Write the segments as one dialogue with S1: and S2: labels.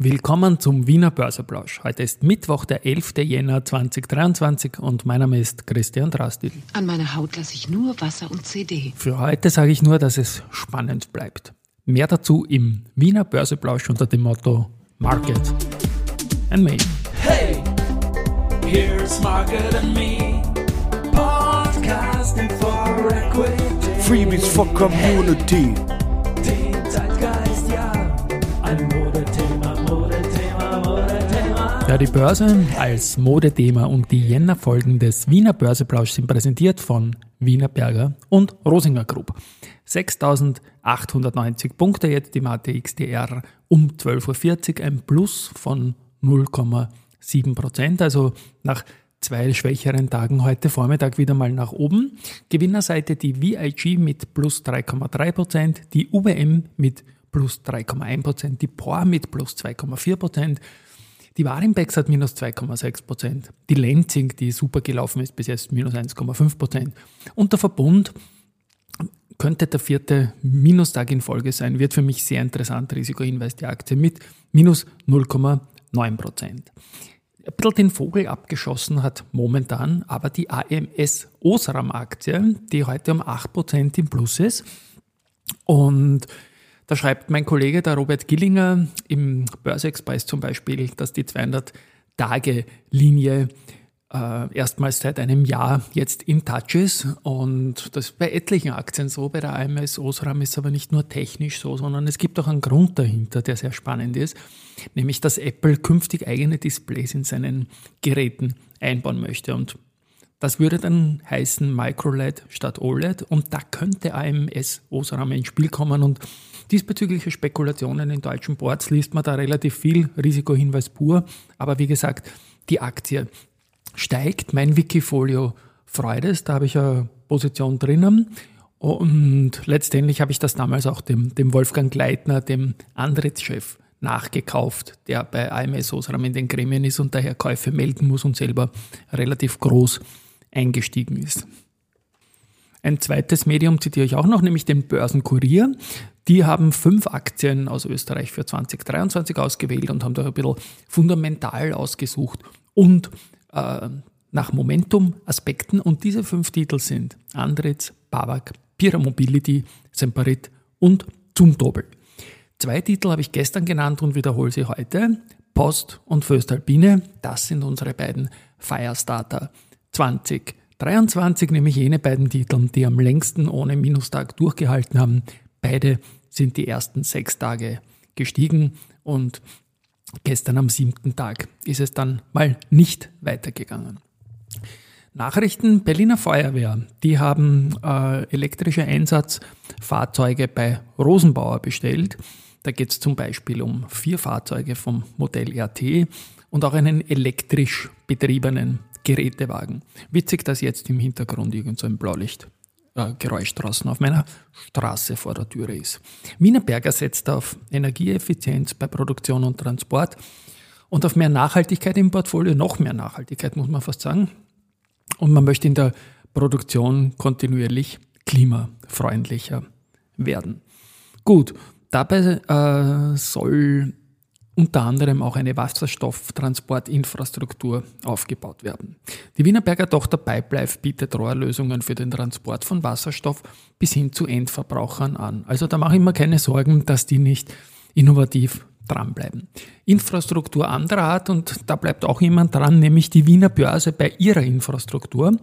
S1: Willkommen zum Wiener Börseplausch. Heute ist Mittwoch, der 11. Jänner 2023 und mein Name ist Christian Drastil.
S2: An meiner Haut lasse ich nur Wasser und CD.
S1: Für heute sage ich nur, dass es spannend bleibt. Mehr dazu im Wiener Börseplausch unter dem Motto Market and Me.
S3: Hey, here's Market and Me. Podcasting for Equity.
S4: Freebies for Community.
S3: Den
S1: Ja, die Börse als Modethema und die Jänner-Folgen des Wiener Börseplausch sind präsentiert von Wiener Berger und Rosinger Group. 6.890 Punkte jetzt die Mathe XDR um 12.40 Uhr, ein Plus von 0,7 Prozent, also nach zwei schwächeren Tagen heute Vormittag wieder mal nach oben. Gewinnerseite die VIG mit plus 3,3 Prozent, die UBM mit plus 3,1 Prozent, die POR mit plus 2,4 Prozent, die Warimbex hat minus 2,6 Prozent, die Lenzing, die super gelaufen ist, bis jetzt minus 1,5 Prozent und der Verbund könnte der vierte Minustag in Folge sein, wird für mich sehr interessant, Risikohinweis die Aktie mit minus 0,9 Prozent. Ein bisschen den Vogel abgeschossen hat momentan aber die AMS Osram Aktie, die heute um 8% im Plus ist. Und da schreibt mein Kollege, der Robert Gillinger, im Börseexpress zum Beispiel, dass die 200-Tage-Linie äh, erstmals seit einem Jahr jetzt in Touch ist. Und das ist bei etlichen Aktien so, bei der AMS Osram ist aber nicht nur technisch so, sondern es gibt auch einen Grund dahinter, der sehr spannend ist, nämlich dass Apple künftig eigene Displays in seinen Geräten einbauen möchte. Und das würde dann heißen MicroLED statt OLED und da könnte AMS Osram ins Spiel kommen und diesbezügliche Spekulationen in deutschen Boards liest man da relativ viel, Risikohinweis pur, aber wie gesagt, die Aktie steigt. Mein Wikifolio freut es, da habe ich eine Position drinnen. Und letztendlich habe ich das damals auch dem, dem Wolfgang Gleitner, dem Andritz-Chef, nachgekauft, der bei AMS Osram in den Gremien ist und daher Käufe melden muss und selber relativ groß eingestiegen ist. Ein zweites Medium zitiere ich auch noch, nämlich den Börsenkurier. Die haben fünf Aktien aus Österreich für 2023 ausgewählt und haben da ein bisschen fundamental ausgesucht und äh, nach Momentum-Aspekten. Und diese fünf Titel sind Andritz, Babak, Pira Mobility, Semperit und Zumtobel. Zwei Titel habe ich gestern genannt und wiederhole sie heute. Post und Föstalpine, das sind unsere beiden Firestarter 2023, nämlich jene beiden Titel, die am längsten ohne Minustag durchgehalten haben. Beide sind die ersten sechs Tage gestiegen und gestern am siebten Tag ist es dann mal nicht weitergegangen. Nachrichten Berliner Feuerwehr, die haben äh, elektrische Einsatzfahrzeuge bei Rosenbauer bestellt. Da geht es zum Beispiel um vier Fahrzeuge vom Modell RT und auch einen elektrisch betriebenen Gerätewagen. Witzig, dass jetzt im Hintergrund irgend so ein Blaulicht äh, Geräusch draußen auf meiner Straße vor der Türe ist. Wienerberger setzt auf Energieeffizienz bei Produktion und Transport und auf mehr Nachhaltigkeit im Portfolio, noch mehr Nachhaltigkeit muss man fast sagen. Und man möchte in der Produktion kontinuierlich klimafreundlicher werden. Gut, dabei äh, soll unter anderem auch eine Wasserstofftransportinfrastruktur aufgebaut werden. Die Wienerberger Tochter Pipelife bietet Rohrlösungen für den Transport von Wasserstoff bis hin zu Endverbrauchern an. Also da mache ich mir keine Sorgen, dass die nicht innovativ dranbleiben. Infrastruktur anderer Art und da bleibt auch jemand dran, nämlich die Wiener Börse bei ihrer Infrastruktur.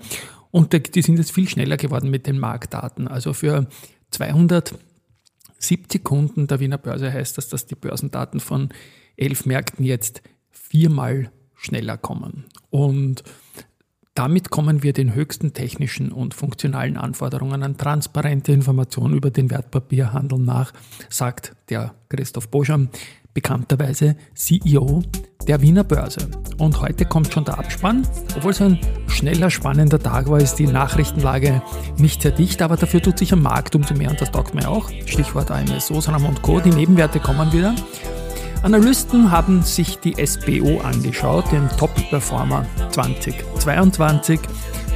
S1: Und die sind jetzt viel schneller geworden mit den Marktdaten. Also für 270 Kunden der Wiener Börse heißt das, dass die Börsendaten von elf Märkten jetzt viermal schneller kommen. Und damit kommen wir den höchsten technischen und funktionalen Anforderungen an transparente Informationen über den Wertpapierhandel nach, sagt der Christoph Boscham, bekannterweise CEO der Wiener Börse. Und heute kommt schon der Abspann. Obwohl es ein schneller, spannender Tag war, ist die Nachrichtenlage nicht sehr dicht, aber dafür tut sich am Markt umso mehr und das taugt mir auch. Stichwort AMS, Osram und Co. Die Nebenwerte kommen wieder. Analysten haben sich die SBO angeschaut, den Top-Performer 2022.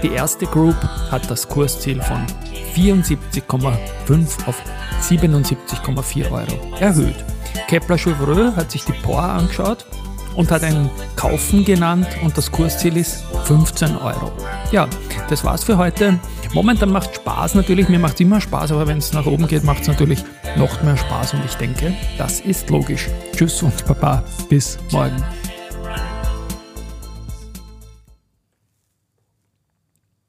S1: Die erste Group hat das Kursziel von 74,5 auf 77,4 Euro erhöht. Kepler Chevreux hat sich die POR angeschaut und hat einen Kaufen genannt und das Kursziel ist 15 Euro. Ja, das war's für heute. Momentan macht Spaß natürlich, mir macht es immer Spaß, aber wenn es nach oben geht, macht es natürlich noch mehr Spaß und ich denke, das ist logisch. Tschüss und Baba, bis morgen.